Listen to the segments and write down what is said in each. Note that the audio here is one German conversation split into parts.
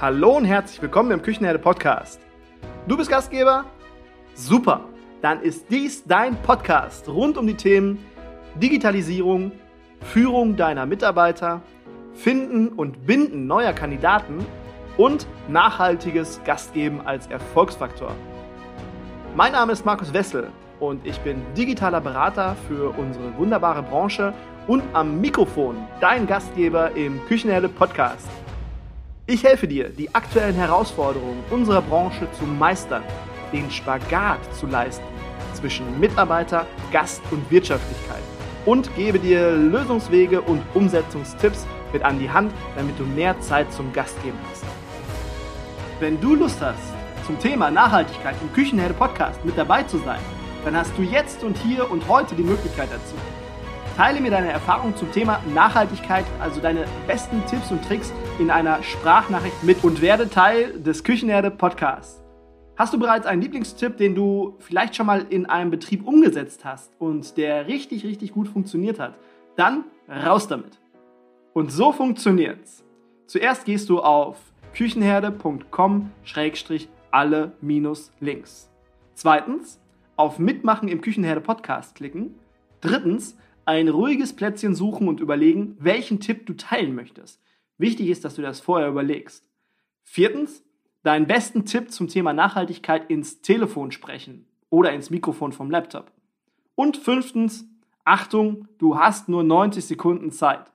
Hallo und herzlich willkommen im Küchenherde Podcast. Du bist Gastgeber? Super! Dann ist dies dein Podcast rund um die Themen Digitalisierung, Führung deiner Mitarbeiter, Finden und Binden neuer Kandidaten und nachhaltiges Gastgeben als Erfolgsfaktor. Mein Name ist Markus Wessel und ich bin digitaler Berater für unsere wunderbare Branche und am Mikrofon dein Gastgeber im Küchenherde Podcast. Ich helfe dir, die aktuellen Herausforderungen unserer Branche zu meistern, den Spagat zu leisten zwischen Mitarbeiter, Gast und Wirtschaftlichkeit und gebe dir Lösungswege und Umsetzungstipps mit an die Hand, damit du mehr Zeit zum Gastgeben hast. Wenn du Lust hast, zum Thema Nachhaltigkeit im Küchenherde Podcast mit dabei zu sein, dann hast du jetzt und hier und heute die Möglichkeit dazu. Teile mir deine Erfahrungen zum Thema Nachhaltigkeit, also deine besten Tipps und Tricks in einer Sprachnachricht mit und werde Teil des Küchenerde Podcasts. Hast du bereits einen Lieblingstipp, den du vielleicht schon mal in einem Betrieb umgesetzt hast und der richtig, richtig gut funktioniert hat? Dann raus damit. Und so funktioniert's. Zuerst gehst du auf küchenherde.com-alle-links. Zweitens auf Mitmachen im Küchenherde Podcast klicken. Drittens ein ruhiges Plätzchen suchen und überlegen, welchen Tipp du teilen möchtest. Wichtig ist, dass du das vorher überlegst. Viertens, deinen besten Tipp zum Thema Nachhaltigkeit ins Telefon sprechen oder ins Mikrofon vom Laptop. Und fünftens, Achtung, du hast nur 90 Sekunden Zeit.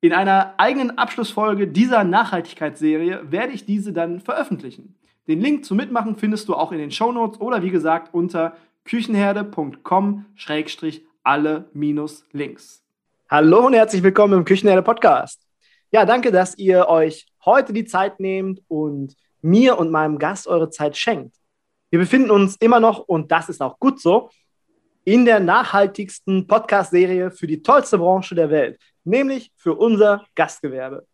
In einer eigenen Abschlussfolge dieser Nachhaltigkeitsserie werde ich diese dann veröffentlichen. Den Link zum Mitmachen findest du auch in den Shownotes oder wie gesagt unter küchenherde.com-alle-links. Hallo und herzlich willkommen im Küchenherde Podcast. Ja, danke, dass ihr euch heute die Zeit nehmt und mir und meinem Gast eure Zeit schenkt. Wir befinden uns immer noch, und das ist auch gut so, in der nachhaltigsten Podcast-Serie für die tollste Branche der Welt, nämlich für unser Gastgewerbe.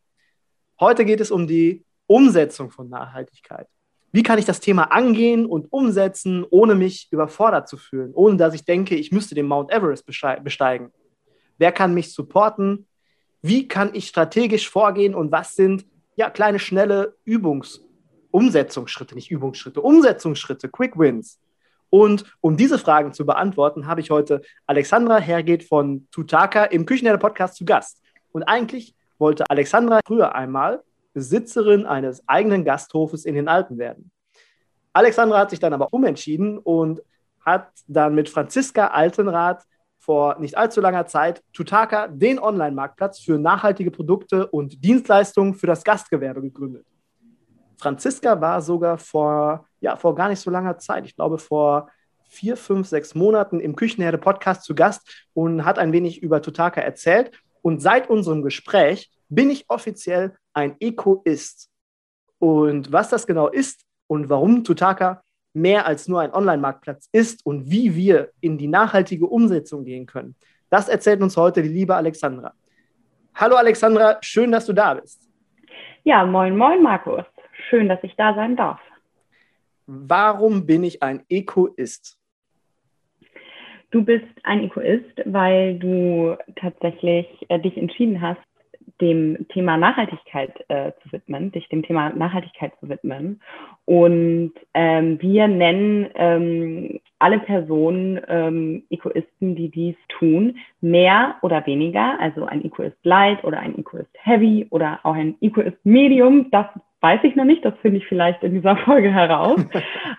Heute geht es um die Umsetzung von Nachhaltigkeit. Wie kann ich das Thema angehen und umsetzen, ohne mich überfordert zu fühlen, ohne dass ich denke, ich müsste den Mount Everest besteigen? Wer kann mich supporten? wie kann ich strategisch vorgehen und was sind ja kleine, schnelle Übungs-, Umsetzungsschritte, nicht Übungsschritte, Umsetzungsschritte, Quick Wins. Und um diese Fragen zu beantworten, habe ich heute Alexandra Hergeht von Tutaka im Küchenherde Podcast zu Gast. Und eigentlich wollte Alexandra früher einmal Besitzerin eines eigenen Gasthofes in den Alpen werden. Alexandra hat sich dann aber umentschieden und hat dann mit Franziska Altenrath vor nicht allzu langer Zeit Tutaka den Online-Marktplatz für nachhaltige Produkte und Dienstleistungen für das Gastgewerbe gegründet. Franziska war sogar vor, ja, vor gar nicht so langer Zeit, ich glaube vor vier, fünf, sechs Monaten im Küchenherde Podcast zu Gast und hat ein wenig über Tutaka erzählt. Und seit unserem Gespräch bin ich offiziell ein Ecoist. Und was das genau ist und warum Tutaka mehr als nur ein Online-Marktplatz ist und wie wir in die nachhaltige Umsetzung gehen können. Das erzählt uns heute die liebe Alexandra. Hallo Alexandra, schön, dass du da bist. Ja, moin, moin, Markus. Schön, dass ich da sein darf. Warum bin ich ein Egoist? Du bist ein Egoist, weil du tatsächlich äh, dich entschieden hast, dem Thema Nachhaltigkeit äh, zu widmen, dich dem Thema Nachhaltigkeit zu widmen. Und ähm, wir nennen ähm, alle Personen ähm, Egoisten, die dies tun, mehr oder weniger, also ein Egoist Light oder ein Egoist Heavy oder auch ein Egoist Medium. Das weiß ich noch nicht, das finde ich vielleicht in dieser Folge heraus.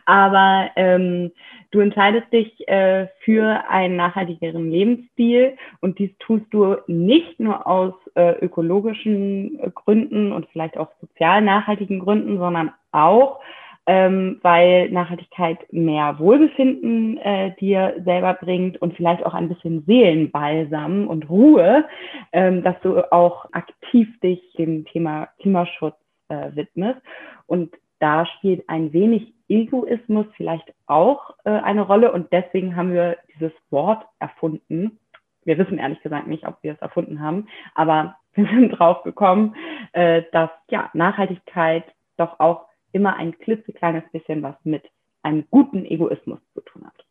Aber ähm, du entscheidest dich äh, für einen nachhaltigeren Lebensstil und dies tust du nicht nur aus äh, ökologischen Gründen und vielleicht auch sozial nachhaltigen Gründen, sondern auch ähm, weil Nachhaltigkeit mehr Wohlbefinden äh, dir selber bringt und vielleicht auch ein bisschen Seelenbalsam und Ruhe, ähm, dass du auch aktiv dich dem Thema Klimaschutz äh, widmest. Und da spielt ein wenig Egoismus vielleicht auch äh, eine Rolle und deswegen haben wir dieses Wort erfunden. Wir wissen ehrlich gesagt nicht, ob wir es erfunden haben, aber wir sind drauf gekommen, äh, dass ja Nachhaltigkeit doch auch immer ein klitzekleines bisschen was mit einem guten Egoismus zu tun hat.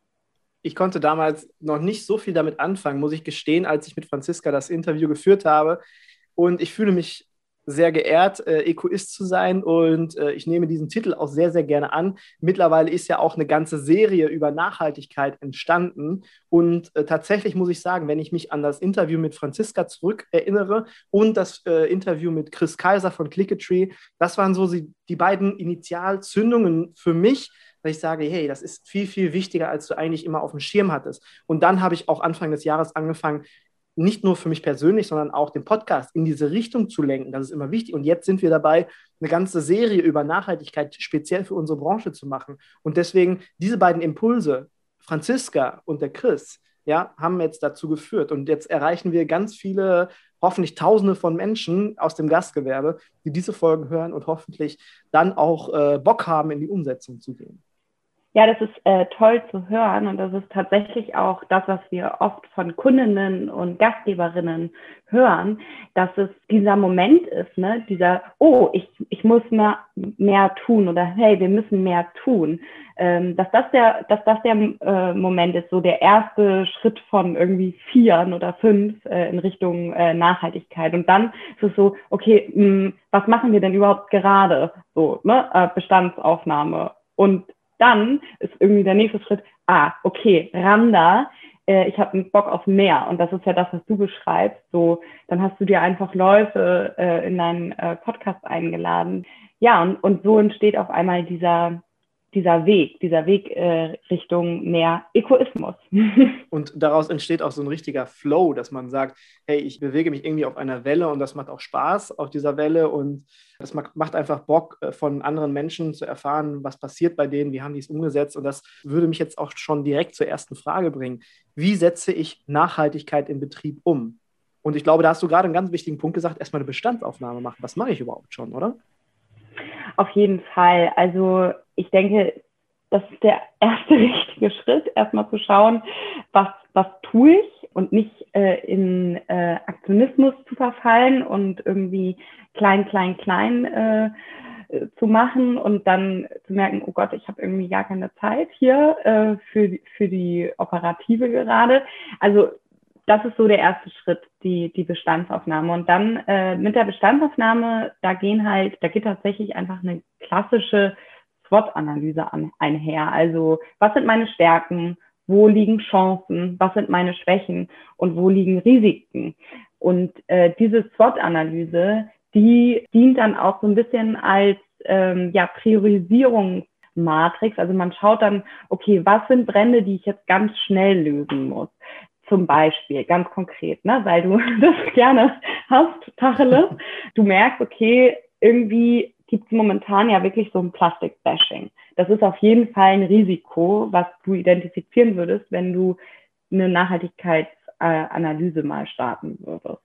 Ich konnte damals noch nicht so viel damit anfangen, muss ich gestehen, als ich mit Franziska das Interview geführt habe. Und ich fühle mich sehr geehrt, äh, Egoist zu sein und äh, ich nehme diesen Titel auch sehr, sehr gerne an. Mittlerweile ist ja auch eine ganze Serie über Nachhaltigkeit entstanden und äh, tatsächlich muss ich sagen, wenn ich mich an das Interview mit Franziska zurück erinnere und das äh, Interview mit Chris Kaiser von Clicketree, das waren so die, die beiden Initialzündungen für mich, dass ich sage, hey, das ist viel, viel wichtiger, als du eigentlich immer auf dem Schirm hattest. Und dann habe ich auch Anfang des Jahres angefangen, nicht nur für mich persönlich, sondern auch den Podcast in diese Richtung zu lenken. Das ist immer wichtig. Und jetzt sind wir dabei, eine ganze Serie über Nachhaltigkeit speziell für unsere Branche zu machen. Und deswegen diese beiden Impulse, Franziska und der Chris, ja, haben jetzt dazu geführt. Und jetzt erreichen wir ganz viele, hoffentlich Tausende von Menschen aus dem Gastgewerbe, die diese Folgen hören und hoffentlich dann auch äh, Bock haben, in die Umsetzung zu gehen. Ja, das ist äh, toll zu hören und das ist tatsächlich auch das, was wir oft von Kundinnen und Gastgeberinnen hören, dass es dieser Moment ist, ne, dieser, oh, ich, ich muss mehr, mehr tun oder hey, wir müssen mehr tun, ähm, dass das der, dass das der äh, Moment ist, so der erste Schritt von irgendwie vieren oder fünf äh, in Richtung äh, Nachhaltigkeit. Und dann ist es so, okay, mh, hm, was machen wir denn überhaupt gerade, so, ne, äh, Bestandsaufnahme. Und dann ist irgendwie der nächste Schritt, ah, okay, Randa, äh, ich habe einen Bock auf mehr. Und das ist ja das, was du beschreibst. So, dann hast du dir einfach Leute äh, in deinen äh, Podcast eingeladen. Ja, und, und so entsteht auf einmal dieser, dieser Weg, dieser Weg äh, Richtung mehr Egoismus. und daraus entsteht auch so ein richtiger Flow, dass man sagt, hey, ich bewege mich irgendwie auf einer Welle und das macht auch Spaß auf dieser Welle und das macht einfach Bock, äh, von anderen Menschen zu erfahren, was passiert bei denen, wie haben die es umgesetzt und das würde mich jetzt auch schon direkt zur ersten Frage bringen. Wie setze ich Nachhaltigkeit im Betrieb um? Und ich glaube, da hast du gerade einen ganz wichtigen Punkt gesagt, erstmal eine Bestandsaufnahme machen. Was mache ich überhaupt schon, oder? Auf jeden Fall. Also ich denke, das ist der erste richtige Schritt, erstmal zu schauen, was, was tue ich und nicht äh, in äh, Aktionismus zu verfallen und irgendwie klein, klein, klein äh, zu machen und dann zu merken, oh Gott, ich habe irgendwie gar keine Zeit hier äh, für, für die Operative gerade. Also das ist so der erste Schritt, die, die Bestandsaufnahme. Und dann äh, mit der Bestandsaufnahme, da gehen halt, da geht tatsächlich einfach eine klassische SWOT-Analyse einher. Also was sind meine Stärken? Wo liegen Chancen? Was sind meine Schwächen? Und wo liegen Risiken? Und äh, diese SWOT-Analyse, die dient dann auch so ein bisschen als ähm, ja, Priorisierungsmatrix. Also man schaut dann, okay, was sind Brände, die ich jetzt ganz schnell lösen muss? Zum Beispiel, ganz konkret, ne, weil du das gerne hast, Tacheles. Du merkst, okay, irgendwie gibt es momentan ja wirklich so ein Plastik-Bashing. Das ist auf jeden Fall ein Risiko, was du identifizieren würdest, wenn du eine Nachhaltigkeitsanalyse mal starten würdest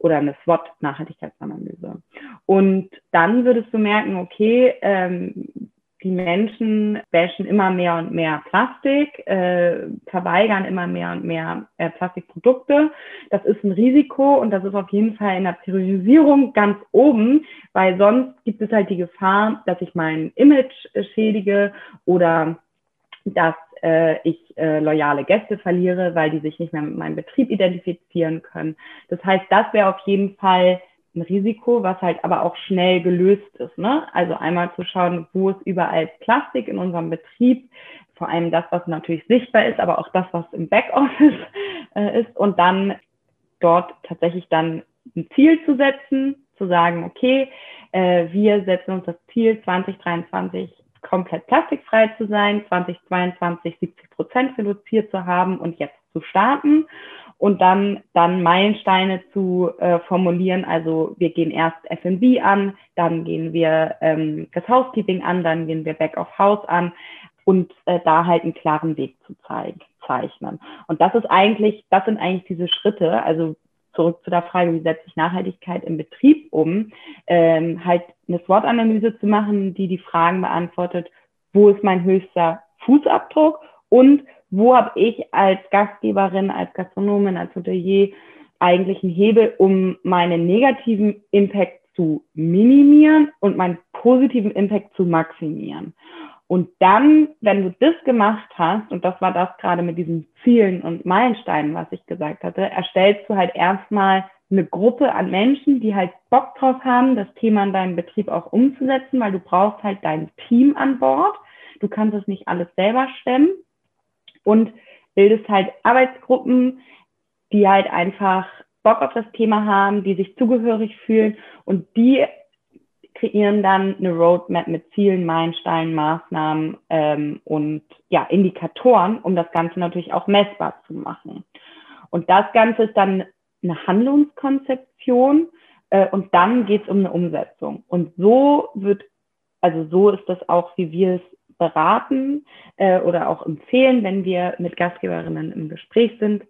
oder eine SWOT-Nachhaltigkeitsanalyse. Und dann würdest du merken, okay, ähm, die Menschen bashen immer mehr und mehr Plastik, äh, verweigern immer mehr und mehr äh, Plastikprodukte. Das ist ein Risiko und das ist auf jeden Fall in der Priorisierung ganz oben, weil sonst gibt es halt die Gefahr, dass ich mein Image schädige oder dass äh, ich äh, loyale Gäste verliere, weil die sich nicht mehr mit meinem Betrieb identifizieren können. Das heißt, das wäre auf jeden Fall ein Risiko, was halt aber auch schnell gelöst ist. Ne? Also einmal zu schauen, wo ist überall Plastik in unserem Betrieb, vor allem das, was natürlich sichtbar ist, aber auch das, was im Backoffice äh, ist und dann dort tatsächlich dann ein Ziel zu setzen, zu sagen, okay, äh, wir setzen uns das Ziel 2023 komplett plastikfrei zu sein, 2022 70 Prozent reduziert zu haben und jetzt zu starten und dann, dann Meilensteine zu äh, formulieren. Also wir gehen erst F&B an, dann gehen wir ähm, das Housekeeping an, dann gehen wir Back of House an und äh, da halt einen klaren Weg zu zeigen, zeichnen. Und das ist eigentlich, das sind eigentlich diese Schritte. Also zurück zu der Frage, wie setze ich Nachhaltigkeit im Betrieb um, ähm, halt eine SWOT-Analyse zu machen, die die Fragen beantwortet, wo ist mein höchster Fußabdruck und wo habe ich als Gastgeberin, als Gastronomin, als Hotelier eigentlich einen Hebel, um meinen negativen Impact zu minimieren und meinen positiven Impact zu maximieren. Und dann, wenn du das gemacht hast, und das war das gerade mit diesen Zielen und Meilensteinen, was ich gesagt hatte, erstellst du halt erstmal eine Gruppe an Menschen, die halt Bock drauf haben, das Thema in deinem Betrieb auch umzusetzen, weil du brauchst halt dein Team an Bord. Du kannst es nicht alles selber stemmen und bildest halt Arbeitsgruppen, die halt einfach Bock auf das Thema haben, die sich zugehörig fühlen und die kreieren dann eine Roadmap mit Zielen, Meilensteinen, Maßnahmen ähm, und ja, Indikatoren, um das Ganze natürlich auch messbar zu machen. Und das Ganze ist dann eine Handlungskonzeption äh, und dann geht es um eine Umsetzung. Und so wird, also so ist das auch, wie wir es beraten äh, oder auch empfehlen, wenn wir mit Gastgeberinnen im Gespräch sind.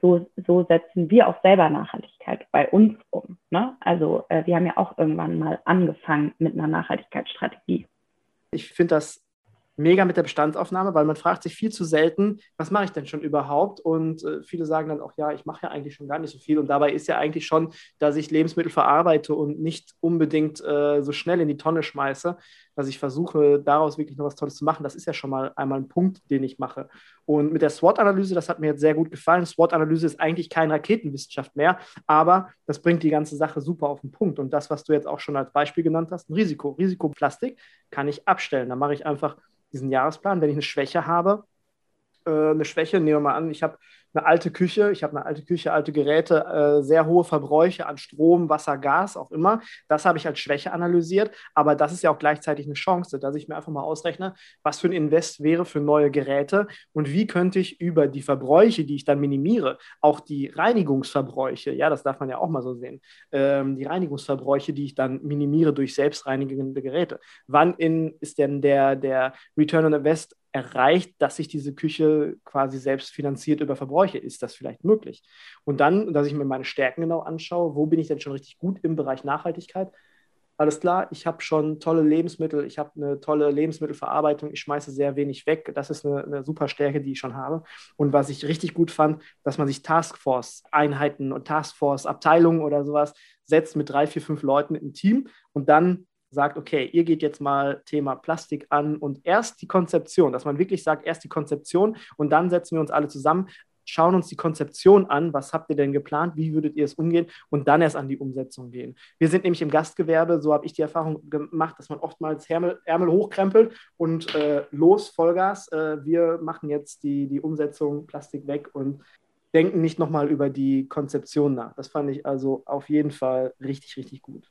So, so setzen wir auch selber Nachhaltigkeit bei uns um. Ne? Also äh, wir haben ja auch irgendwann mal angefangen mit einer Nachhaltigkeitsstrategie. Ich finde das mega mit der Bestandsaufnahme, weil man fragt sich viel zu selten, was mache ich denn schon überhaupt? Und äh, viele sagen dann auch, ja, ich mache ja eigentlich schon gar nicht so viel. Und dabei ist ja eigentlich schon, dass ich Lebensmittel verarbeite und nicht unbedingt äh, so schnell in die Tonne schmeiße, dass ich versuche, daraus wirklich noch was Tolles zu machen. Das ist ja schon mal einmal ein Punkt, den ich mache. Und mit der SWOT-Analyse, das hat mir jetzt sehr gut gefallen. SWOT-Analyse ist eigentlich keine Raketenwissenschaft mehr, aber das bringt die ganze Sache super auf den Punkt. Und das, was du jetzt auch schon als Beispiel genannt hast, ein Risiko. Risikoplastik kann ich abstellen. Da mache ich einfach diesen Jahresplan. Wenn ich eine Schwäche habe, äh, eine Schwäche, nehmen wir mal an, ich habe eine alte Küche, ich habe eine alte Küche, alte Geräte, äh, sehr hohe Verbräuche an Strom, Wasser, Gas, auch immer. Das habe ich als Schwäche analysiert, aber das ist ja auch gleichzeitig eine Chance, dass ich mir einfach mal ausrechne, was für ein Invest wäre für neue Geräte und wie könnte ich über die Verbräuche, die ich dann minimiere, auch die Reinigungsverbräuche, ja, das darf man ja auch mal so sehen, ähm, die Reinigungsverbräuche, die ich dann minimiere durch selbstreinigende Geräte. Wann in, ist denn der, der Return on Invest erreicht, dass sich diese Küche quasi selbst finanziert über Verbräuche. Ist das vielleicht möglich? Und dann, dass ich mir meine Stärken genau anschaue, wo bin ich denn schon richtig gut im Bereich Nachhaltigkeit? Alles klar, ich habe schon tolle Lebensmittel, ich habe eine tolle Lebensmittelverarbeitung, ich schmeiße sehr wenig weg. Das ist eine, eine super Stärke, die ich schon habe. Und was ich richtig gut fand, dass man sich Taskforce-Einheiten und Taskforce-Abteilungen oder sowas setzt mit drei, vier, fünf Leuten im Team und dann sagt, okay, ihr geht jetzt mal Thema Plastik an und erst die Konzeption, dass man wirklich sagt, erst die Konzeption und dann setzen wir uns alle zusammen, schauen uns die Konzeption an, was habt ihr denn geplant, wie würdet ihr es umgehen und dann erst an die Umsetzung gehen. Wir sind nämlich im Gastgewerbe, so habe ich die Erfahrung gemacht, dass man oftmals Ärmel, Ärmel hochkrempelt und äh, los, Vollgas, äh, wir machen jetzt die, die Umsetzung, Plastik weg und denken nicht nochmal über die Konzeption nach. Das fand ich also auf jeden Fall richtig, richtig gut.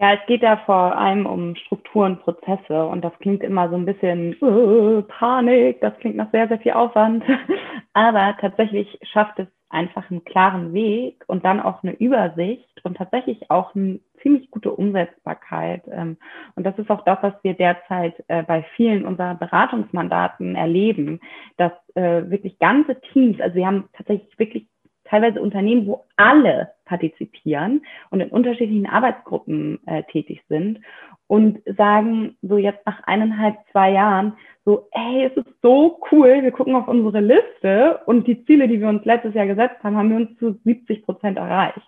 Ja, es geht da vor allem um Strukturen, Prozesse und das klingt immer so ein bisschen uh, Panik, das klingt nach sehr, sehr viel Aufwand. Aber tatsächlich schafft es einfach einen klaren Weg und dann auch eine Übersicht und tatsächlich auch eine ziemlich gute Umsetzbarkeit. Ähm, und das ist auch das, was wir derzeit äh, bei vielen unserer Beratungsmandaten erleben, dass äh, wirklich ganze Teams, also wir haben tatsächlich wirklich teilweise Unternehmen, wo alle partizipieren und in unterschiedlichen Arbeitsgruppen äh, tätig sind und sagen so jetzt nach eineinhalb, zwei Jahren so, hey, es ist so cool, wir gucken auf unsere Liste und die Ziele, die wir uns letztes Jahr gesetzt haben, haben wir uns zu 70 Prozent erreicht.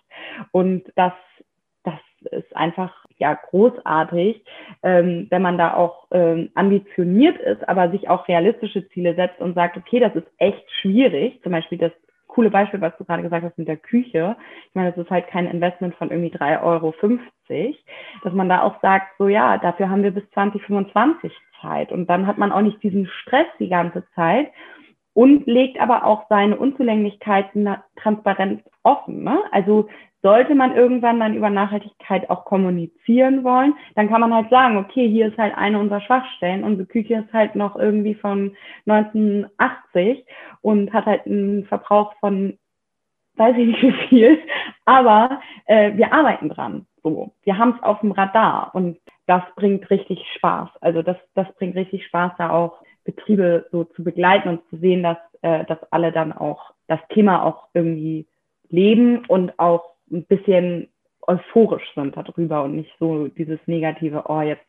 Und das, das ist einfach ja großartig, ähm, wenn man da auch ähm, ambitioniert ist, aber sich auch realistische Ziele setzt und sagt, okay, das ist echt schwierig, zum Beispiel das coole Beispiel, was du gerade gesagt hast mit der Küche. Ich meine, das ist halt kein Investment von irgendwie 3,50 Euro, dass man da auch sagt, so ja, dafür haben wir bis 2025 Zeit. Und dann hat man auch nicht diesen Stress die ganze Zeit und legt aber auch seine Unzulänglichkeiten transparent offen. Ne? Also sollte man irgendwann dann über Nachhaltigkeit auch kommunizieren wollen, dann kann man halt sagen, okay, hier ist halt eine unserer Schwachstellen. Unsere Küche ist halt noch irgendwie von 1980 und hat halt einen Verbrauch von, weiß ich nicht wie viel, aber äh, wir arbeiten dran. So, wir haben es auf dem Radar und das bringt richtig Spaß. Also das, das bringt richtig Spaß, da auch Betriebe so zu begleiten und zu sehen, dass, äh, dass alle dann auch das Thema auch irgendwie leben und auch ein bisschen euphorisch sind darüber und nicht so dieses negative, oh, jetzt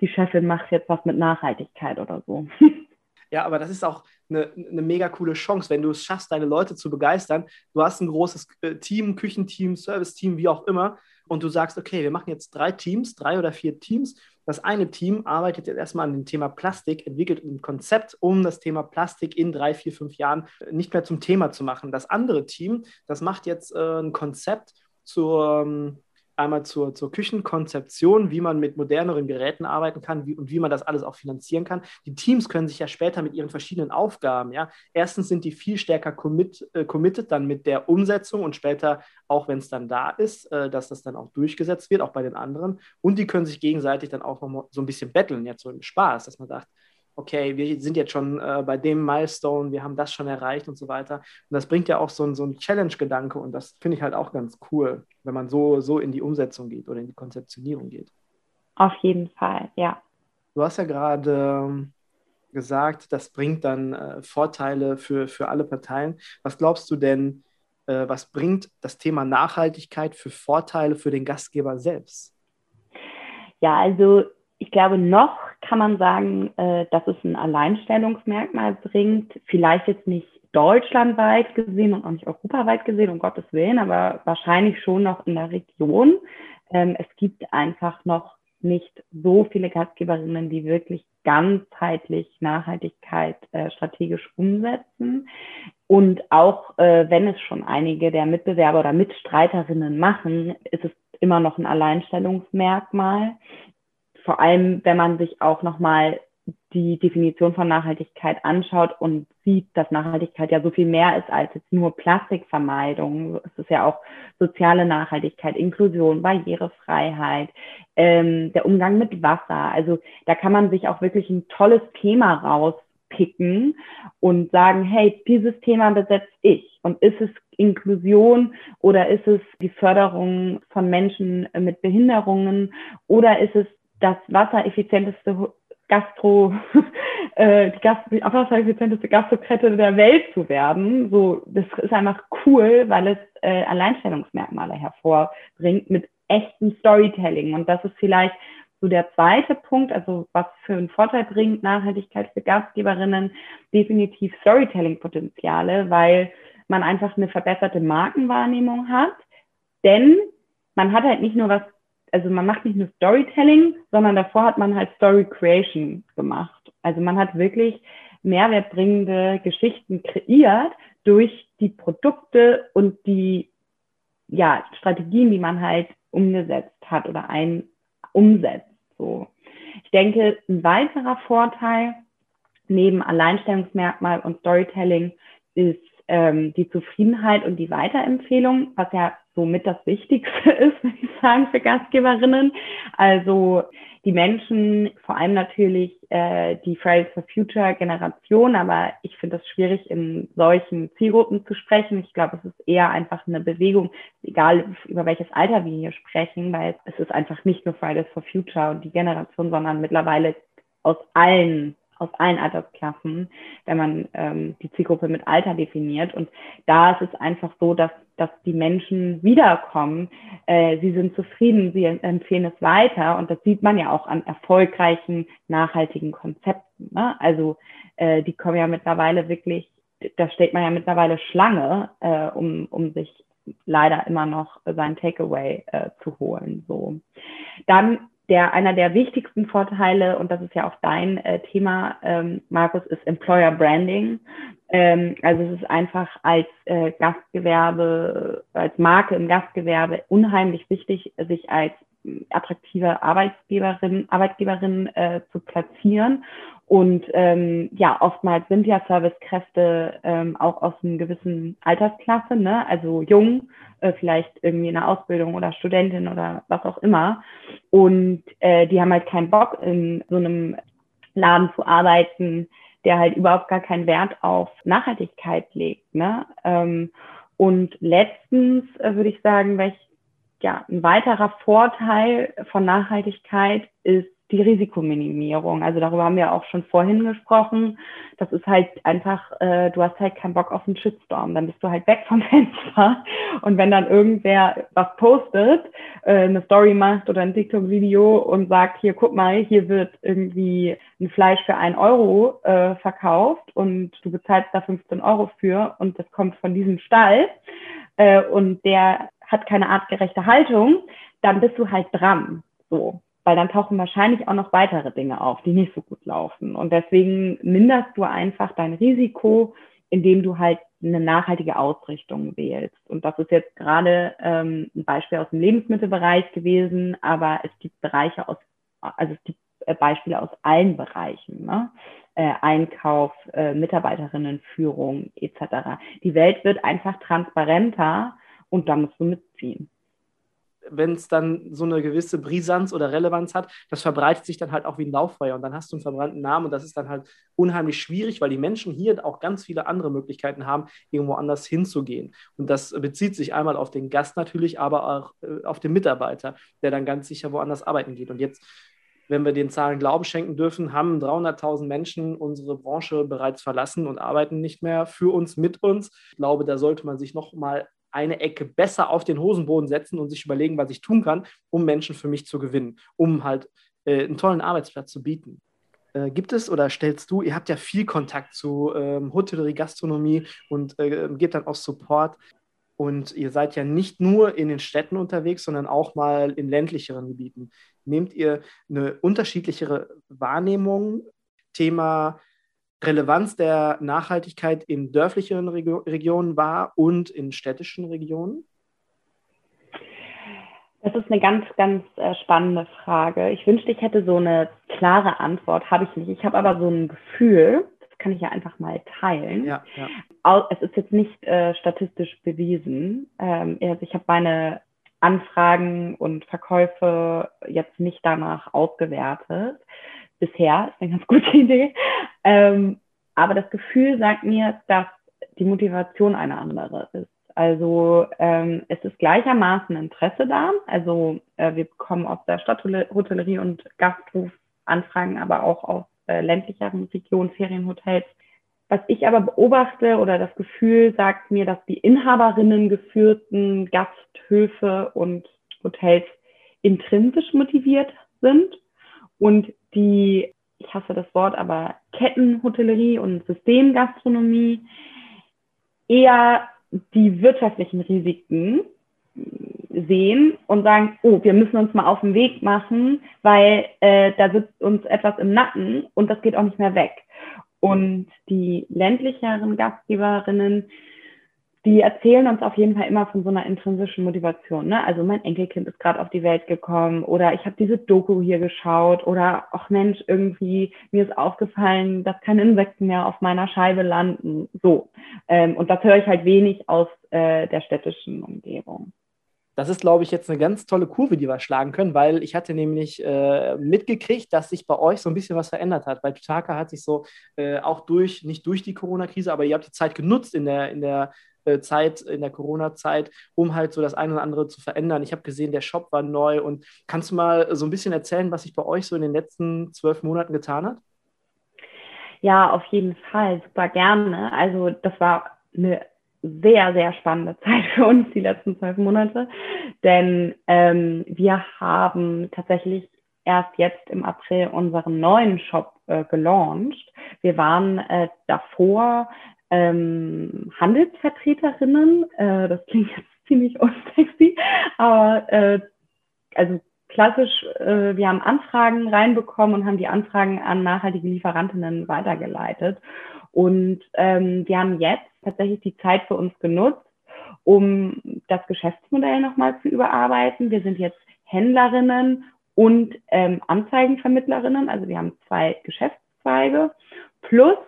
die Chefin macht jetzt was mit Nachhaltigkeit oder so. Ja, aber das ist auch eine, eine mega coole Chance, wenn du es schaffst, deine Leute zu begeistern. Du hast ein großes äh, Team, Küchenteam, Serviceteam, wie auch immer. und du sagst, okay, wir machen jetzt drei Teams, drei oder vier Teams. Das eine Team arbeitet jetzt erstmal an dem Thema Plastik, entwickelt ein Konzept, um das Thema Plastik in drei, vier, fünf Jahren nicht mehr zum Thema zu machen. Das andere Team, das macht jetzt äh, ein Konzept zur, ähm, einmal zur, zur Küchenkonzeption, wie man mit moderneren Geräten arbeiten kann wie, und wie man das alles auch finanzieren kann. Die Teams können sich ja später mit ihren verschiedenen Aufgaben, ja, erstens sind die viel stärker commit, äh, committed dann mit der Umsetzung und später, auch wenn es dann da ist, äh, dass das dann auch durchgesetzt wird, auch bei den anderen. Und die können sich gegenseitig dann auch noch so ein bisschen betteln, jetzt so im Spaß, dass man sagt, okay, wir sind jetzt schon äh, bei dem Milestone, wir haben das schon erreicht und so weiter. Und das bringt ja auch so, ein, so einen Challenge-Gedanke und das finde ich halt auch ganz cool, wenn man so, so in die Umsetzung geht oder in die Konzeptionierung geht. Auf jeden Fall, ja. Du hast ja gerade ähm, gesagt, das bringt dann äh, Vorteile für, für alle Parteien. Was glaubst du denn, äh, was bringt das Thema Nachhaltigkeit für Vorteile für den Gastgeber selbst? Ja, also ich glaube, noch kann man sagen, äh, dass es ein Alleinstellungsmerkmal bringt. Vielleicht jetzt nicht deutschlandweit gesehen und auch nicht europaweit gesehen, um Gottes Willen, aber wahrscheinlich schon noch in der Region. Ähm, es gibt einfach noch nicht so viele Gastgeberinnen, die wirklich ganzheitlich Nachhaltigkeit äh, strategisch umsetzen. Und auch äh, wenn es schon einige der Mitbewerber oder Mitstreiterinnen machen, ist es immer noch ein Alleinstellungsmerkmal vor allem, wenn man sich auch nochmal die Definition von Nachhaltigkeit anschaut und sieht, dass Nachhaltigkeit ja so viel mehr ist als jetzt nur Plastikvermeidung. Es ist ja auch soziale Nachhaltigkeit, Inklusion, Barrierefreiheit, ähm, der Umgang mit Wasser. Also da kann man sich auch wirklich ein tolles Thema rauspicken und sagen, hey, dieses Thema besetze ich. Und ist es Inklusion oder ist es die Förderung von Menschen mit Behinderungen oder ist es das wassereffizienteste Gastro, äh, die die wassereffizienteste Gastrokette der Welt zu werden. So, das ist einfach cool, weil es äh, Alleinstellungsmerkmale hervorbringt mit echtem Storytelling. Und das ist vielleicht so der zweite Punkt, also was für einen Vorteil bringt Nachhaltigkeit für Gastgeberinnen, definitiv Storytelling-Potenziale, weil man einfach eine verbesserte Markenwahrnehmung hat. Denn man hat halt nicht nur was also man macht nicht nur Storytelling, sondern davor hat man halt Story Creation gemacht. Also man hat wirklich mehrwertbringende Geschichten kreiert durch die Produkte und die ja, Strategien, die man halt umgesetzt hat oder ein umsetzt. So. Ich denke, ein weiterer Vorteil neben Alleinstellungsmerkmal und Storytelling ist ähm, die Zufriedenheit und die Weiterempfehlung, was ja somit das Wichtigste ist, würde ich sagen, für Gastgeberinnen. Also die Menschen, vor allem natürlich äh, die Fridays for Future Generation, aber ich finde es schwierig, in solchen Zielgruppen zu sprechen. Ich glaube, es ist eher einfach eine Bewegung, egal über welches Alter wir hier sprechen, weil es ist einfach nicht nur Fridays for Future und die Generation, sondern mittlerweile aus allen aus allen Altersklassen, wenn man ähm, die Zielgruppe mit Alter definiert. Und da ist es einfach so, dass, dass die Menschen wiederkommen, äh, sie sind zufrieden, sie empfehlen es weiter. Und das sieht man ja auch an erfolgreichen, nachhaltigen Konzepten. Ne? Also äh, die kommen ja mittlerweile wirklich, da steht man ja mittlerweile Schlange, äh, um, um sich leider immer noch sein Takeaway äh, zu holen. So. Dann der einer der wichtigsten Vorteile, und das ist ja auch dein äh, Thema, ähm, Markus, ist Employer Branding. Ähm, also es ist einfach als äh, Gastgewerbe, als Marke im Gastgewerbe unheimlich wichtig, sich als attraktive Arbeitgeberin, Arbeitgeberin äh, zu platzieren. Und ähm, ja, oftmals sind ja Servicekräfte ähm, auch aus einer gewissen Altersklasse, ne? also jung, äh, vielleicht irgendwie in der Ausbildung oder Studentin oder was auch immer. Und äh, die haben halt keinen Bock, in so einem Laden zu arbeiten, der halt überhaupt gar keinen Wert auf Nachhaltigkeit legt. Ne? Ähm, und letztens äh, würde ich sagen, welch, ja, ein weiterer Vorteil von Nachhaltigkeit ist die Risikominimierung. Also darüber haben wir auch schon vorhin gesprochen. Das ist halt einfach, äh, du hast halt keinen Bock auf einen Shitstorm. Dann bist du halt weg vom Fenster. Und wenn dann irgendwer was postet, äh, eine Story macht oder ein TikTok-Video und sagt, hier, guck mal, hier wird irgendwie ein Fleisch für ein Euro äh, verkauft und du bezahlst da 15 Euro für und das kommt von diesem Stall äh, und der hat keine artgerechte Haltung, dann bist du halt dran. So. Weil dann tauchen wahrscheinlich auch noch weitere Dinge auf, die nicht so gut laufen. Und deswegen minderst du einfach dein Risiko, indem du halt eine nachhaltige Ausrichtung wählst. Und das ist jetzt gerade ähm, ein Beispiel aus dem Lebensmittelbereich gewesen, aber es gibt Bereiche aus, also es gibt äh, Beispiele aus allen Bereichen. Ne? Äh, Einkauf, äh, Mitarbeiterinnenführung etc. Die Welt wird einfach transparenter und da musst du mitziehen wenn es dann so eine gewisse Brisanz oder Relevanz hat, das verbreitet sich dann halt auch wie ein Lauffeuer und dann hast du einen verbrannten Namen und das ist dann halt unheimlich schwierig, weil die Menschen hier auch ganz viele andere Möglichkeiten haben, irgendwo anders hinzugehen. Und das bezieht sich einmal auf den Gast natürlich, aber auch äh, auf den Mitarbeiter, der dann ganz sicher woanders arbeiten geht. Und jetzt wenn wir den Zahlen Glauben schenken dürfen, haben 300.000 Menschen unsere Branche bereits verlassen und arbeiten nicht mehr für uns, mit uns. Ich glaube, da sollte man sich noch mal eine Ecke besser auf den Hosenboden setzen und sich überlegen, was ich tun kann, um Menschen für mich zu gewinnen, um halt äh, einen tollen Arbeitsplatz zu bieten. Äh, gibt es oder stellst du, ihr habt ja viel Kontakt zu ähm, Hotellerie, Gastronomie und äh, gebt dann auch Support. Und ihr seid ja nicht nur in den Städten unterwegs, sondern auch mal in ländlicheren Gebieten. Nehmt ihr eine unterschiedlichere Wahrnehmung, Thema Relevanz der Nachhaltigkeit in dörflicheren Regio Regionen war und in städtischen Regionen? Das ist eine ganz, ganz äh, spannende Frage. Ich wünschte, ich hätte so eine klare Antwort. Habe ich nicht. Ich habe aber so ein Gefühl, das kann ich ja einfach mal teilen. Ja, ja. Es ist jetzt nicht äh, statistisch bewiesen. Ähm, also ich habe meine Anfragen und Verkäufe jetzt nicht danach ausgewertet bisher, ist eine ganz gute Idee. Ähm, aber das Gefühl sagt mir, dass die Motivation eine andere ist. Also ähm, es ist gleichermaßen Interesse da. Also äh, wir bekommen aus der Stadthotellerie und Gasthof Anfragen, aber auch aus äh, ländlicheren Regionen, Ferienhotels. Was ich aber beobachte oder das Gefühl sagt mir, dass die Inhaberinnen geführten Gasthöfe und Hotels intrinsisch motiviert sind und die, ich hasse das Wort, aber Kettenhotellerie und Systemgastronomie eher die wirtschaftlichen Risiken sehen und sagen, oh, wir müssen uns mal auf den Weg machen, weil äh, da sitzt uns etwas im Nacken und das geht auch nicht mehr weg. Und die ländlicheren Gastgeberinnen die erzählen uns auf jeden Fall immer von so einer intrinsischen Motivation. Ne? Also mein Enkelkind ist gerade auf die Welt gekommen oder ich habe diese Doku hier geschaut oder ach Mensch, irgendwie mir ist aufgefallen, dass keine Insekten mehr auf meiner Scheibe landen. So. Ähm, und das höre ich halt wenig aus äh, der städtischen Umgebung. Das ist, glaube ich, jetzt eine ganz tolle Kurve, die wir schlagen können, weil ich hatte nämlich äh, mitgekriegt, dass sich bei euch so ein bisschen was verändert hat. Bei Tutaka hat sich so äh, auch durch, nicht durch die Corona-Krise, aber ihr habt die Zeit genutzt in der, in der Zeit, in der Corona-Zeit, um halt so das eine oder andere zu verändern. Ich habe gesehen, der Shop war neu und kannst du mal so ein bisschen erzählen, was sich bei euch so in den letzten zwölf Monaten getan hat? Ja, auf jeden Fall, super gerne. Also das war eine sehr, sehr spannende Zeit für uns, die letzten zwölf Monate, denn ähm, wir haben tatsächlich erst jetzt im April unseren neuen Shop äh, gelauncht. Wir waren äh, davor ähm, Handelsvertreterinnen. Äh, das klingt jetzt ziemlich unsexy, aber äh, also klassisch, äh, wir haben Anfragen reinbekommen und haben die Anfragen an nachhaltige Lieferantinnen weitergeleitet. Und ähm, wir haben jetzt tatsächlich die Zeit für uns genutzt, um das Geschäftsmodell nochmal zu überarbeiten. Wir sind jetzt Händlerinnen und ähm, Anzeigenvermittlerinnen. Also wir haben zwei Geschäftszweige. Plus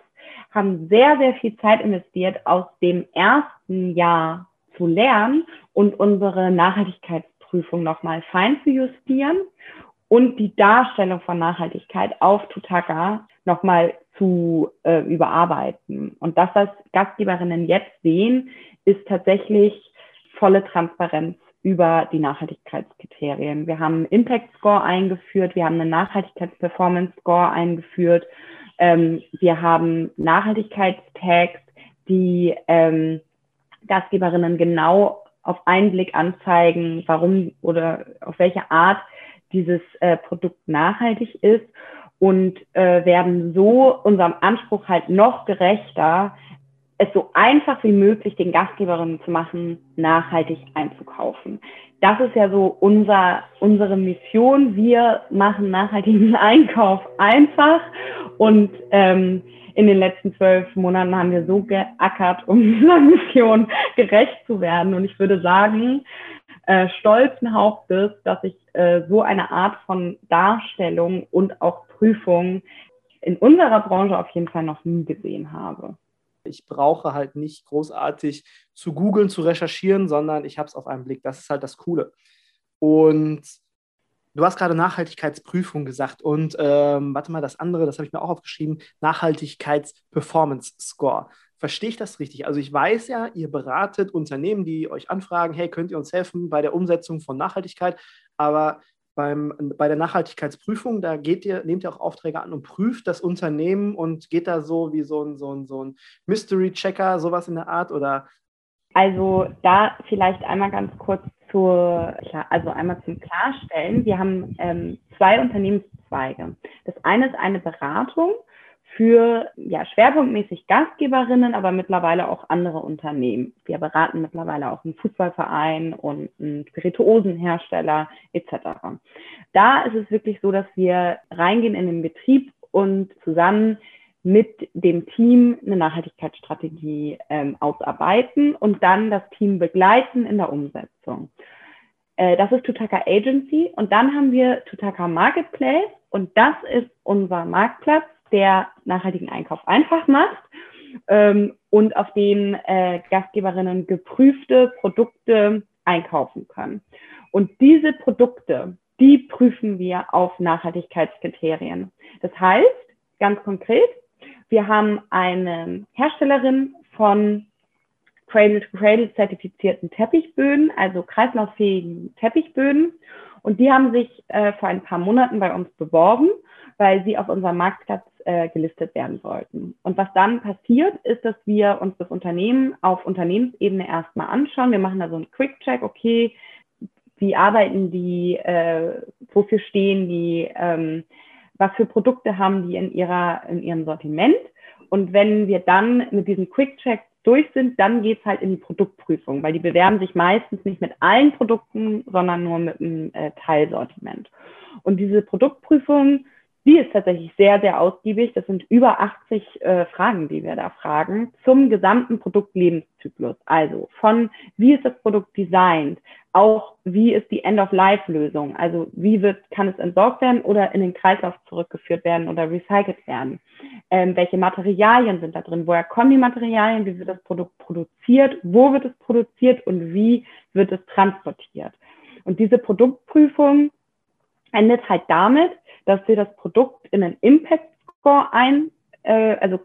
haben sehr, sehr viel Zeit investiert, aus dem ersten Jahr zu lernen und unsere Nachhaltigkeitsprüfung nochmal fein zu justieren und die Darstellung von Nachhaltigkeit auf Tutaka nochmal zu äh, überarbeiten. Und das, was Gastgeberinnen jetzt sehen, ist tatsächlich volle Transparenz über die Nachhaltigkeitskriterien. Wir haben einen Impact Score eingeführt, wir haben einen Nachhaltigkeitsperformance Score eingeführt ähm, wir haben Nachhaltigkeitstags, die ähm, Gastgeberinnen genau auf einen Blick anzeigen, warum oder auf welche Art dieses äh, Produkt nachhaltig ist und äh, werden so unserem Anspruch halt noch gerechter, es so einfach wie möglich den Gastgeberinnen zu machen, nachhaltig einzukaufen. Das ist ja so unser, unsere Mission. Wir machen nachhaltigen Einkauf einfach. Und ähm, in den letzten zwölf Monaten haben wir so geackert, um dieser Mission gerecht zu werden. Und ich würde sagen, äh, stolzen Hauptes, dass ich äh, so eine Art von Darstellung und auch Prüfung in unserer Branche auf jeden Fall noch nie gesehen habe. Ich brauche halt nicht großartig zu googeln, zu recherchieren, sondern ich habe es auf einen Blick. Das ist halt das Coole. Und du hast gerade Nachhaltigkeitsprüfung gesagt und ähm, warte mal, das andere, das habe ich mir auch aufgeschrieben, Nachhaltigkeits-Performance-Score. Verstehe ich das richtig? Also ich weiß ja, ihr beratet Unternehmen, die euch anfragen, hey, könnt ihr uns helfen bei der Umsetzung von Nachhaltigkeit? Aber beim, bei der Nachhaltigkeitsprüfung, da geht ihr, nehmt ihr auch Aufträge an und prüft das Unternehmen und geht da so wie so ein, so ein, so ein Mystery-Checker, sowas in der Art oder? Also da vielleicht einmal ganz kurz zur, also einmal zum Klarstellen. Wir haben ähm, zwei Unternehmenszweige. Das eine ist eine Beratung für ja, schwerpunktmäßig Gastgeberinnen, aber mittlerweile auch andere Unternehmen. Wir beraten mittlerweile auch einen Fußballverein und einen Spirituosenhersteller etc. Da ist es wirklich so, dass wir reingehen in den Betrieb und zusammen mit dem Team eine Nachhaltigkeitsstrategie ähm, ausarbeiten und dann das Team begleiten in der Umsetzung. Äh, das ist Tutaka Agency und dann haben wir Tutaka Marketplace und das ist unser Marktplatz der nachhaltigen Einkauf einfach macht ähm, und auf den äh, Gastgeberinnen geprüfte Produkte einkaufen können. Und diese Produkte, die prüfen wir auf Nachhaltigkeitskriterien. Das heißt, ganz konkret, wir haben eine Herstellerin von Cradle-to-Cradle zertifizierten Teppichböden, also kreislauffähigen Teppichböden. Und die haben sich äh, vor ein paar Monaten bei uns beworben, weil sie auf unserem Marktplatz äh, gelistet werden sollten. Und was dann passiert, ist, dass wir uns das Unternehmen auf Unternehmensebene erstmal anschauen. Wir machen da so einen Quick-Check, okay, wie arbeiten die, äh, wofür stehen die, ähm, was für Produkte haben die in, ihrer, in ihrem Sortiment. Und wenn wir dann mit diesem Quick-Check durch sind, dann geht's halt in die Produktprüfung, weil die bewerben sich meistens nicht mit allen Produkten, sondern nur mit einem äh, Teilsortiment. Und diese Produktprüfung die ist tatsächlich sehr, sehr ausgiebig. Das sind über 80 äh, Fragen, die wir da fragen, zum gesamten Produktlebenszyklus. Also von wie ist das Produkt designt, auch wie ist die End-of-Life-Lösung, also wie wird, kann es entsorgt werden oder in den Kreislauf zurückgeführt werden oder recycelt werden. Ähm, welche Materialien sind da drin? Woher kommen die Materialien? Wie wird das Produkt produziert? Wo wird es produziert und wie wird es transportiert? Und diese Produktprüfung endet halt damit, dass wir das Produkt in einen Impact Score ein, äh, also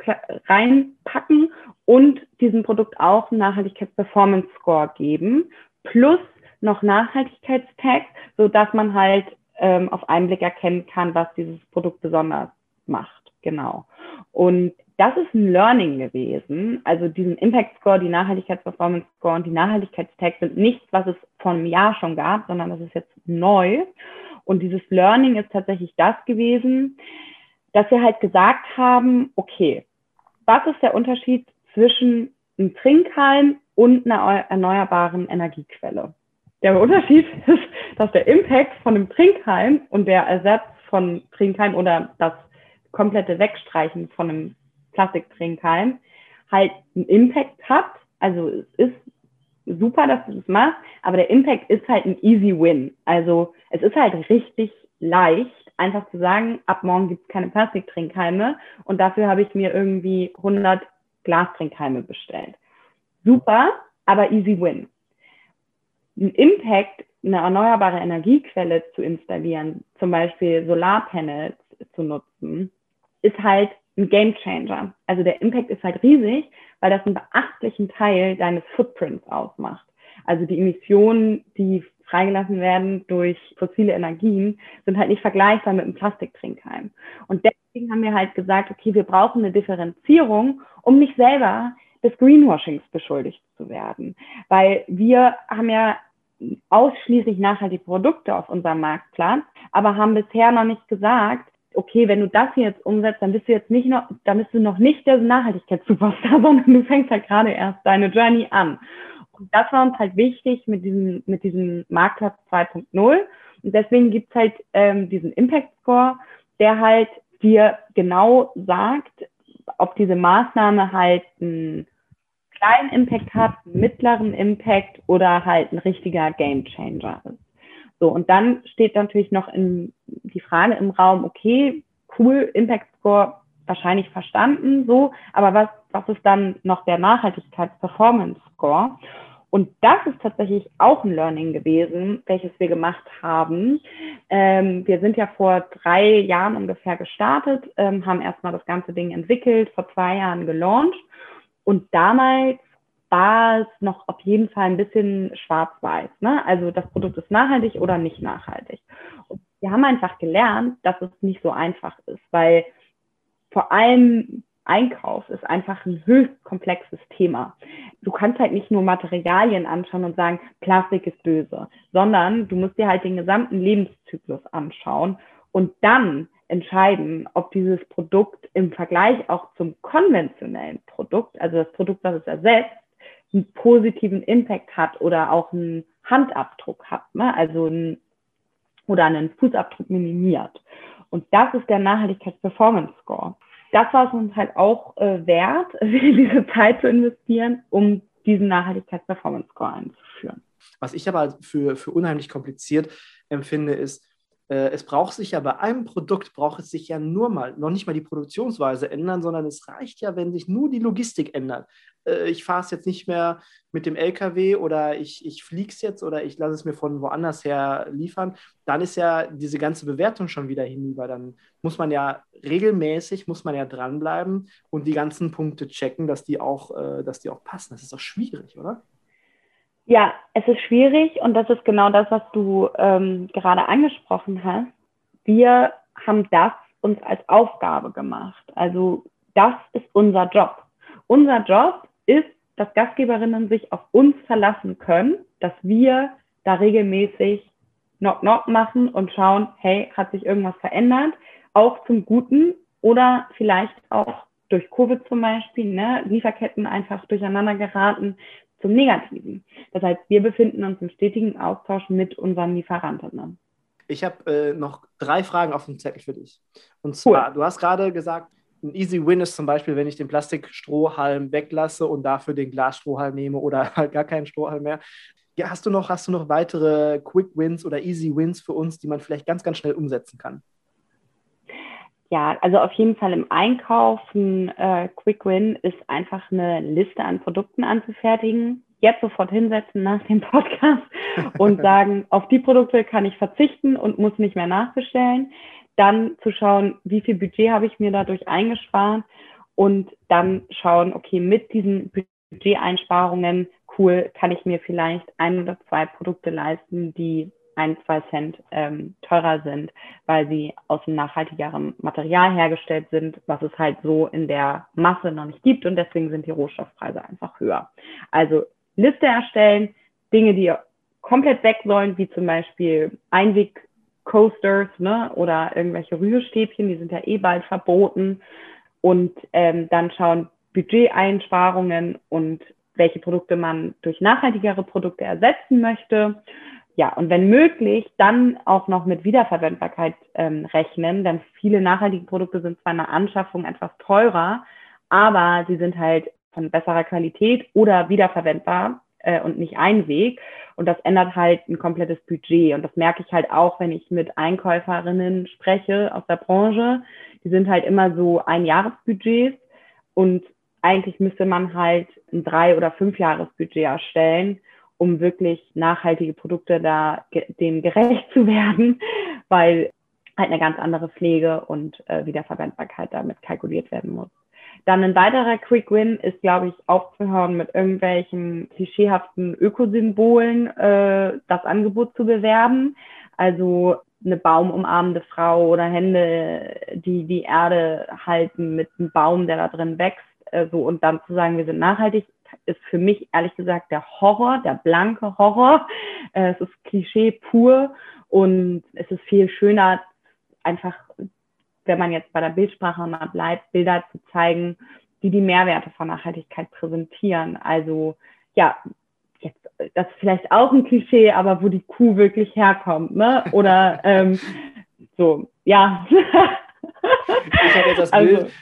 reinpacken und diesem Produkt auch einen Nachhaltigkeits-Performance Score geben, plus noch Nachhaltigkeitstags, so dass man halt ähm, auf einen Blick erkennen kann, was dieses Produkt besonders macht. Genau. Und das ist ein Learning gewesen. Also diesen Impact Score, die Nachhaltigkeits-Performance Score und die Nachhaltigkeitstags sind nichts, was es vor einem Jahr schon gab, sondern das ist jetzt neu. Und dieses Learning ist tatsächlich das gewesen, dass wir halt gesagt haben, okay, was ist der Unterschied zwischen einem Trinkhalm und einer erneuerbaren Energiequelle? Der Unterschied ist, dass der Impact von einem Trinkhalm und der Ersatz von Trinkhalm oder das komplette Wegstreichen von einem Plastiktrinkhalm halt einen Impact hat. Also es ist super, dass du das machst, aber der Impact ist halt ein easy win. Also es ist halt richtig leicht, einfach zu sagen, ab morgen gibt es keine Plastiktrinkhalme und dafür habe ich mir irgendwie 100 Glastrinkhalme bestellt. Super, aber easy win. Ein Impact, eine erneuerbare Energiequelle zu installieren, zum Beispiel Solarpanels zu nutzen, ist halt ein Game Changer. Also der Impact ist halt riesig, weil das einen beachtlichen Teil deines Footprints ausmacht. Also die Emissionen, die freigelassen werden durch fossile Energien, sind halt nicht vergleichbar mit einem Plastiktrinkheim. Und deswegen haben wir halt gesagt, okay, wir brauchen eine Differenzierung, um nicht selber des Greenwashings beschuldigt zu werden. Weil wir haben ja ausschließlich nachhaltige Produkte auf unserem Marktplatz, aber haben bisher noch nicht gesagt, okay, wenn du das hier jetzt umsetzt, dann bist du jetzt nicht noch, dann bist du noch nicht der Nachhaltigkeitssuperstar, sondern du fängst halt gerade erst deine Journey an. Und das war uns halt wichtig mit diesem, mit diesem Marktplatz 2.0. Und deswegen gibt's halt ähm, diesen Impact Score, der halt dir genau sagt, ob diese Maßnahme halt einen kleinen Impact hat, einen mittleren Impact oder halt ein richtiger Game Changer ist. So, und dann steht natürlich noch in, die Frage im Raum, okay, cool, Impact Score wahrscheinlich verstanden, so, aber was, was ist dann noch der Nachhaltigkeits-Performance Score? Und das ist tatsächlich auch ein Learning gewesen, welches wir gemacht haben. Ähm, wir sind ja vor drei Jahren ungefähr gestartet, ähm, haben erstmal das ganze Ding entwickelt, vor zwei Jahren gelauncht. Und damals war es noch auf jeden Fall ein bisschen schwarz-weiß. Ne? Also das Produkt ist nachhaltig oder nicht nachhaltig. Und wir haben einfach gelernt, dass es nicht so einfach ist, weil vor allem Einkauf ist einfach ein höchst komplexes Thema. Du kannst halt nicht nur Materialien anschauen und sagen, Plastik ist böse, sondern du musst dir halt den gesamten Lebenszyklus anschauen und dann entscheiden, ob dieses Produkt im Vergleich auch zum konventionellen Produkt, also das Produkt, was es ersetzt, einen positiven Impact hat oder auch einen Handabdruck hat, ne? also ein, oder einen Fußabdruck minimiert. Und das ist der Nachhaltigkeits-Performance-Score das war es uns halt auch äh, wert, diese Zeit zu investieren, um diesen Nachhaltigkeits-Performance-Score einzuführen. Was ich aber für, für unheimlich kompliziert empfinde, ist, es braucht sich ja bei einem Produkt, braucht es sich ja nur mal, noch nicht mal die Produktionsweise ändern, sondern es reicht ja, wenn sich nur die Logistik ändert. Äh, ich fahre es jetzt nicht mehr mit dem LKW oder ich, ich fliege es jetzt oder ich lasse es mir von woanders her liefern, dann ist ja diese ganze Bewertung schon wieder hinüber. Dann muss man ja regelmäßig, muss man ja dranbleiben und die ganzen Punkte checken, dass die auch, äh, dass die auch passen. Das ist doch schwierig, oder? Ja, es ist schwierig und das ist genau das, was du ähm, gerade angesprochen hast. Wir haben das uns als Aufgabe gemacht. Also das ist unser Job. Unser Job ist, dass Gastgeberinnen sich auf uns verlassen können, dass wir da regelmäßig Knock-Knock machen und schauen, hey, hat sich irgendwas verändert? Auch zum Guten oder vielleicht auch durch Covid zum Beispiel, ne, Lieferketten einfach durcheinander geraten zum Negativen. Das heißt, wir befinden uns im stetigen Austausch mit unseren Lieferantinnen. Ich habe äh, noch drei Fragen auf dem Zettel für dich. Und zwar, cool. du hast gerade gesagt, ein Easy Win ist zum Beispiel, wenn ich den Plastikstrohhalm weglasse und dafür den Glasstrohhalm nehme oder halt gar keinen Strohhalm mehr. Ja, hast du noch, hast du noch weitere Quick Wins oder Easy Wins für uns, die man vielleicht ganz, ganz schnell umsetzen kann? Ja, also auf jeden Fall im Einkauf ein äh, Quick Win ist einfach eine Liste an Produkten anzufertigen. Jetzt sofort hinsetzen nach dem Podcast und sagen, auf die Produkte kann ich verzichten und muss nicht mehr nachbestellen. Dann zu schauen, wie viel Budget habe ich mir dadurch eingespart und dann schauen, okay, mit diesen Budgeteinsparungen, cool, kann ich mir vielleicht ein oder zwei Produkte leisten, die ein, zwei Cent ähm, teurer sind, weil sie aus einem nachhaltigeren Material hergestellt sind, was es halt so in der Masse noch nicht gibt. Und deswegen sind die Rohstoffpreise einfach höher. Also Liste erstellen, Dinge, die komplett weg sollen, wie zum Beispiel Einweg-Coasters ne, oder irgendwelche Rührstäbchen, die sind ja eh bald verboten. Und ähm, dann schauen Budgeteinsparungen und welche Produkte man durch nachhaltigere Produkte ersetzen möchte ja, und wenn möglich, dann auch noch mit Wiederverwendbarkeit ähm, rechnen, denn viele nachhaltige Produkte sind zwar in der Anschaffung etwas teurer, aber sie sind halt von besserer Qualität oder wiederverwendbar äh, und nicht Einweg. Und das ändert halt ein komplettes Budget. Und das merke ich halt auch, wenn ich mit Einkäuferinnen spreche aus der Branche. Die sind halt immer so ein Jahresbudgets und eigentlich müsste man halt ein drei- oder fünf Jahresbudget erstellen um wirklich nachhaltige Produkte da dem gerecht zu werden, weil halt eine ganz andere Pflege und äh, Wiederverwendbarkeit damit kalkuliert werden muss. Dann ein weiterer Quick Win ist, glaube ich, aufzuhören mit irgendwelchen klischeehaften Ökosymbolen äh, das Angebot zu bewerben. Also eine baumumarmende Frau oder Hände, die die Erde halten mit einem Baum, der da drin wächst, äh, so und dann zu sagen, wir sind nachhaltig, ist für mich ehrlich gesagt der Horror, der blanke Horror. Äh, es ist Klischee pur und es ist viel schöner, einfach wenn man jetzt bei der Bildsprache mal bleibt, Bilder zu zeigen, die die Mehrwerte von Nachhaltigkeit präsentieren. Also ja, jetzt, das ist vielleicht auch ein Klischee, aber wo die Kuh wirklich herkommt, ne? Oder ähm, so, ja. Ich habe jetzt das also, Bild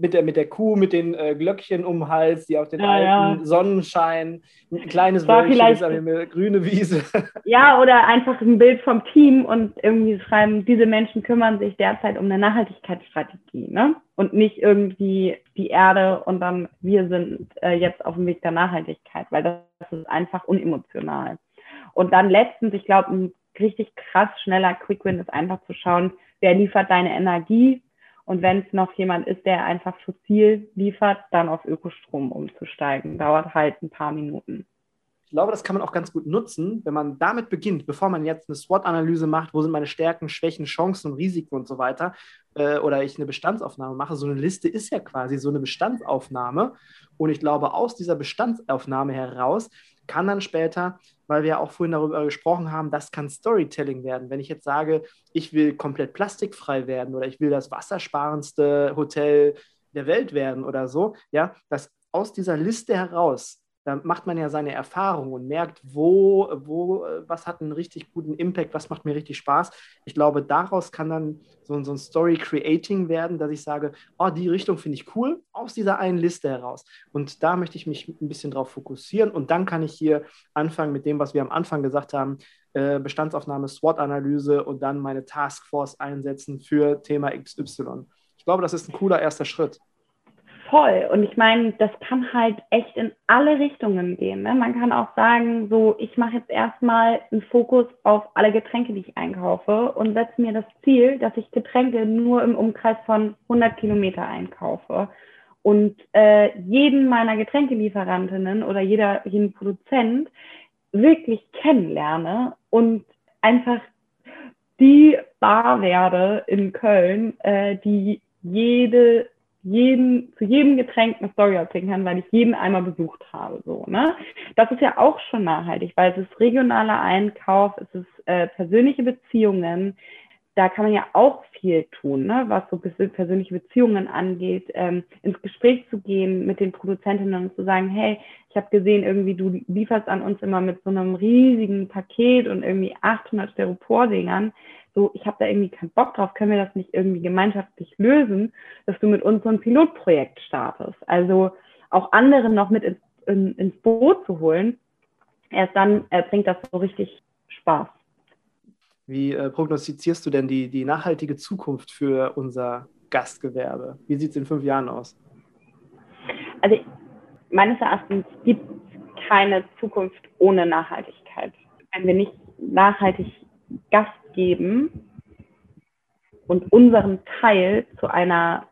mit der, mit der Kuh, mit den äh, Glöckchen um den Hals, die auf den ja, alten ja. Sonnenschein, ein kleines Wölkchen grüne Wiese. Ja, oder einfach ein Bild vom Team und irgendwie schreiben, diese Menschen kümmern sich derzeit um eine Nachhaltigkeitsstrategie, ne? Und nicht irgendwie die Erde und dann wir sind äh, jetzt auf dem Weg der Nachhaltigkeit, weil das, das ist einfach unemotional. Und dann letztens, ich glaube, ein richtig krass schneller Quick Win ist einfach zu schauen, wer liefert deine Energie, und wenn es noch jemand ist, der einfach fossil liefert, dann auf Ökostrom umzusteigen. Dauert halt ein paar Minuten. Ich glaube, das kann man auch ganz gut nutzen, wenn man damit beginnt, bevor man jetzt eine SWOT-Analyse macht, wo sind meine Stärken, Schwächen, Chancen Risiken und so weiter, äh, oder ich eine Bestandsaufnahme mache. So eine Liste ist ja quasi so eine Bestandsaufnahme. Und ich glaube, aus dieser Bestandsaufnahme heraus kann dann später, weil wir ja auch vorhin darüber gesprochen haben, das kann Storytelling werden. Wenn ich jetzt sage, ich will komplett plastikfrei werden oder ich will das wassersparendste Hotel der Welt werden oder so, ja, dass aus dieser Liste heraus da macht man ja seine Erfahrung und merkt, wo, wo, was hat einen richtig guten Impact, was macht mir richtig Spaß. Ich glaube, daraus kann dann so, so ein Story-Creating werden, dass ich sage, oh, die Richtung finde ich cool, aus dieser einen Liste heraus. Und da möchte ich mich ein bisschen drauf fokussieren und dann kann ich hier anfangen mit dem, was wir am Anfang gesagt haben, äh, Bestandsaufnahme, SWOT-Analyse und dann meine Taskforce einsetzen für Thema XY. Ich glaube, das ist ein cooler erster Schritt. Voll. Und ich meine, das kann halt echt in alle Richtungen gehen. Ne? Man kann auch sagen, so, ich mache jetzt erstmal einen Fokus auf alle Getränke, die ich einkaufe und setze mir das Ziel, dass ich Getränke nur im Umkreis von 100 Kilometer einkaufe. Und äh, jeden meiner Getränkelieferantinnen oder jeder, jeden Produzent wirklich kennenlerne und einfach die Bar werde in Köln, äh, die jede jeden, zu jedem Getränk eine Story erzählen kann, weil ich jeden einmal besucht habe. So, ne? Das ist ja auch schon nachhaltig, weil es ist regionaler Einkauf, es ist äh, persönliche Beziehungen. Da kann man ja auch viel tun, ne? was so persönliche Beziehungen angeht, ähm, ins Gespräch zu gehen mit den Produzentinnen und zu sagen, hey, ich habe gesehen, irgendwie du lieferst an uns immer mit so einem riesigen Paket und irgendwie 800 Styropor-Dingern so, ich habe da irgendwie keinen Bock drauf, können wir das nicht irgendwie gemeinschaftlich lösen, dass du mit uns so ein Pilotprojekt startest. Also auch andere noch mit ins, in, ins Boot zu holen, erst dann äh, bringt das so richtig Spaß. Wie äh, prognostizierst du denn die, die nachhaltige Zukunft für unser Gastgewerbe? Wie sieht es in fünf Jahren aus? Also meines Erachtens gibt es keine Zukunft ohne Nachhaltigkeit. Wenn wir nicht nachhaltig Gast geben und unseren Teil zu einer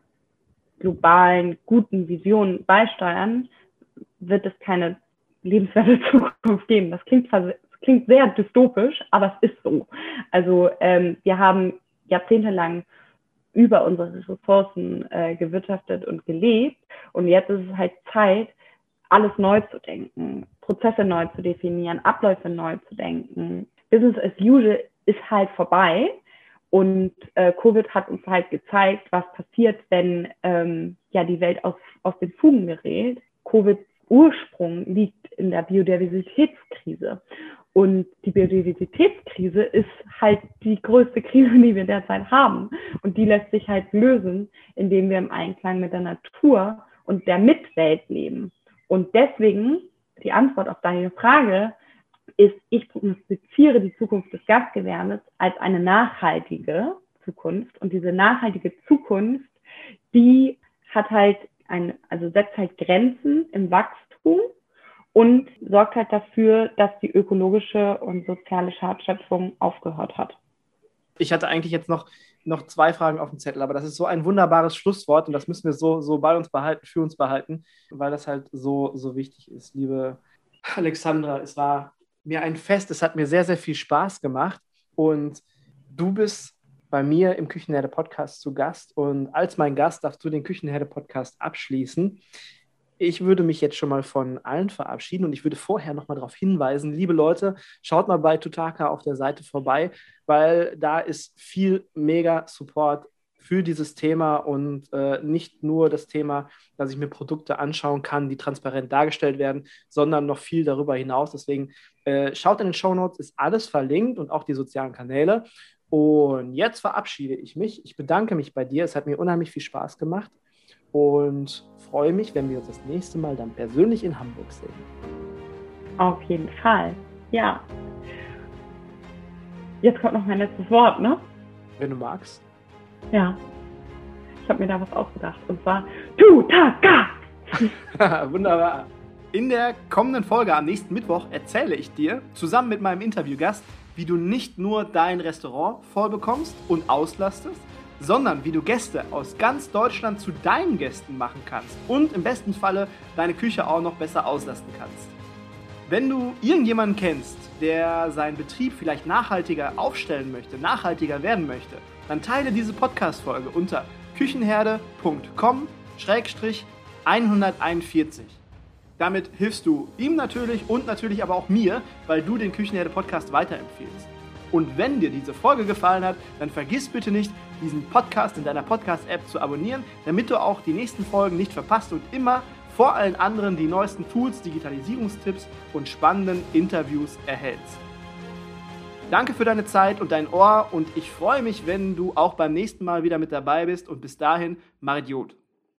globalen, guten Vision beisteuern, wird es keine lebenswerte Zukunft geben. Das klingt, das klingt sehr dystopisch, aber es ist so. Also ähm, wir haben jahrzehntelang über unsere Ressourcen äh, gewirtschaftet und gelebt. Und jetzt ist es halt Zeit, alles neu zu denken, Prozesse neu zu definieren, Abläufe neu zu denken. Business as usual ist halt vorbei. Und äh, Covid hat uns halt gezeigt, was passiert, wenn ähm, ja die Welt aus, aus den Fugen gerät. Covid Ursprung liegt in der Biodiversitätskrise. Und die Biodiversitätskrise ist halt die größte Krise, die wir derzeit haben. Und die lässt sich halt lösen, indem wir im Einklang mit der Natur und der Mitwelt leben. Und deswegen die Antwort auf deine Frage, ist, ich prognostiziere die Zukunft des Gastgewerbes als eine nachhaltige Zukunft. Und diese nachhaltige Zukunft, die hat halt ein, also setzt halt Grenzen im Wachstum und sorgt halt dafür, dass die ökologische und soziale Schadschöpfung aufgehört hat. Ich hatte eigentlich jetzt noch, noch zwei Fragen auf dem Zettel, aber das ist so ein wunderbares Schlusswort und das müssen wir so, so bei uns behalten, für uns behalten, weil das halt so, so wichtig ist. Liebe Alexandra, es war mir ein Fest. Es hat mir sehr, sehr viel Spaß gemacht. Und du bist bei mir im Küchenherde Podcast zu Gast. Und als mein Gast darfst du den Küchenherde Podcast abschließen. Ich würde mich jetzt schon mal von allen verabschieden und ich würde vorher noch mal darauf hinweisen, liebe Leute, schaut mal bei Tutaka auf der Seite vorbei, weil da ist viel mega Support für dieses Thema und äh, nicht nur das Thema, dass ich mir Produkte anschauen kann, die transparent dargestellt werden, sondern noch viel darüber hinaus. Deswegen äh, schaut in den Show Notes, ist alles verlinkt und auch die sozialen Kanäle. Und jetzt verabschiede ich mich. Ich bedanke mich bei dir. Es hat mir unheimlich viel Spaß gemacht und freue mich, wenn wir uns das nächste Mal dann persönlich in Hamburg sehen. Auf jeden Fall, ja. Jetzt kommt noch mein letztes Wort, ne? Wenn du magst. Ja. Ich habe mir da was ausgedacht. Und zwar Tutaka! Wunderbar. In der kommenden Folge am nächsten Mittwoch erzähle ich dir zusammen mit meinem Interviewgast, wie du nicht nur dein Restaurant voll bekommst und auslastest, sondern wie du Gäste aus ganz Deutschland zu deinen Gästen machen kannst und im besten Falle deine Küche auch noch besser auslasten kannst. Wenn du irgendjemanden kennst, der seinen Betrieb vielleicht nachhaltiger aufstellen möchte, nachhaltiger werden möchte, dann teile diese Podcast-Folge unter küchenherde.com-141. Damit hilfst du ihm natürlich und natürlich aber auch mir, weil du den Küchenherde-Podcast weiterempfehlst. Und wenn dir diese Folge gefallen hat, dann vergiss bitte nicht, diesen Podcast in deiner Podcast-App zu abonnieren, damit du auch die nächsten Folgen nicht verpasst und immer vor allen anderen die neuesten Tools, Digitalisierungstipps und spannenden Interviews erhältst. Danke für deine Zeit und dein Ohr und ich freue mich, wenn du auch beim nächsten Mal wieder mit dabei bist und bis dahin, Maridiot.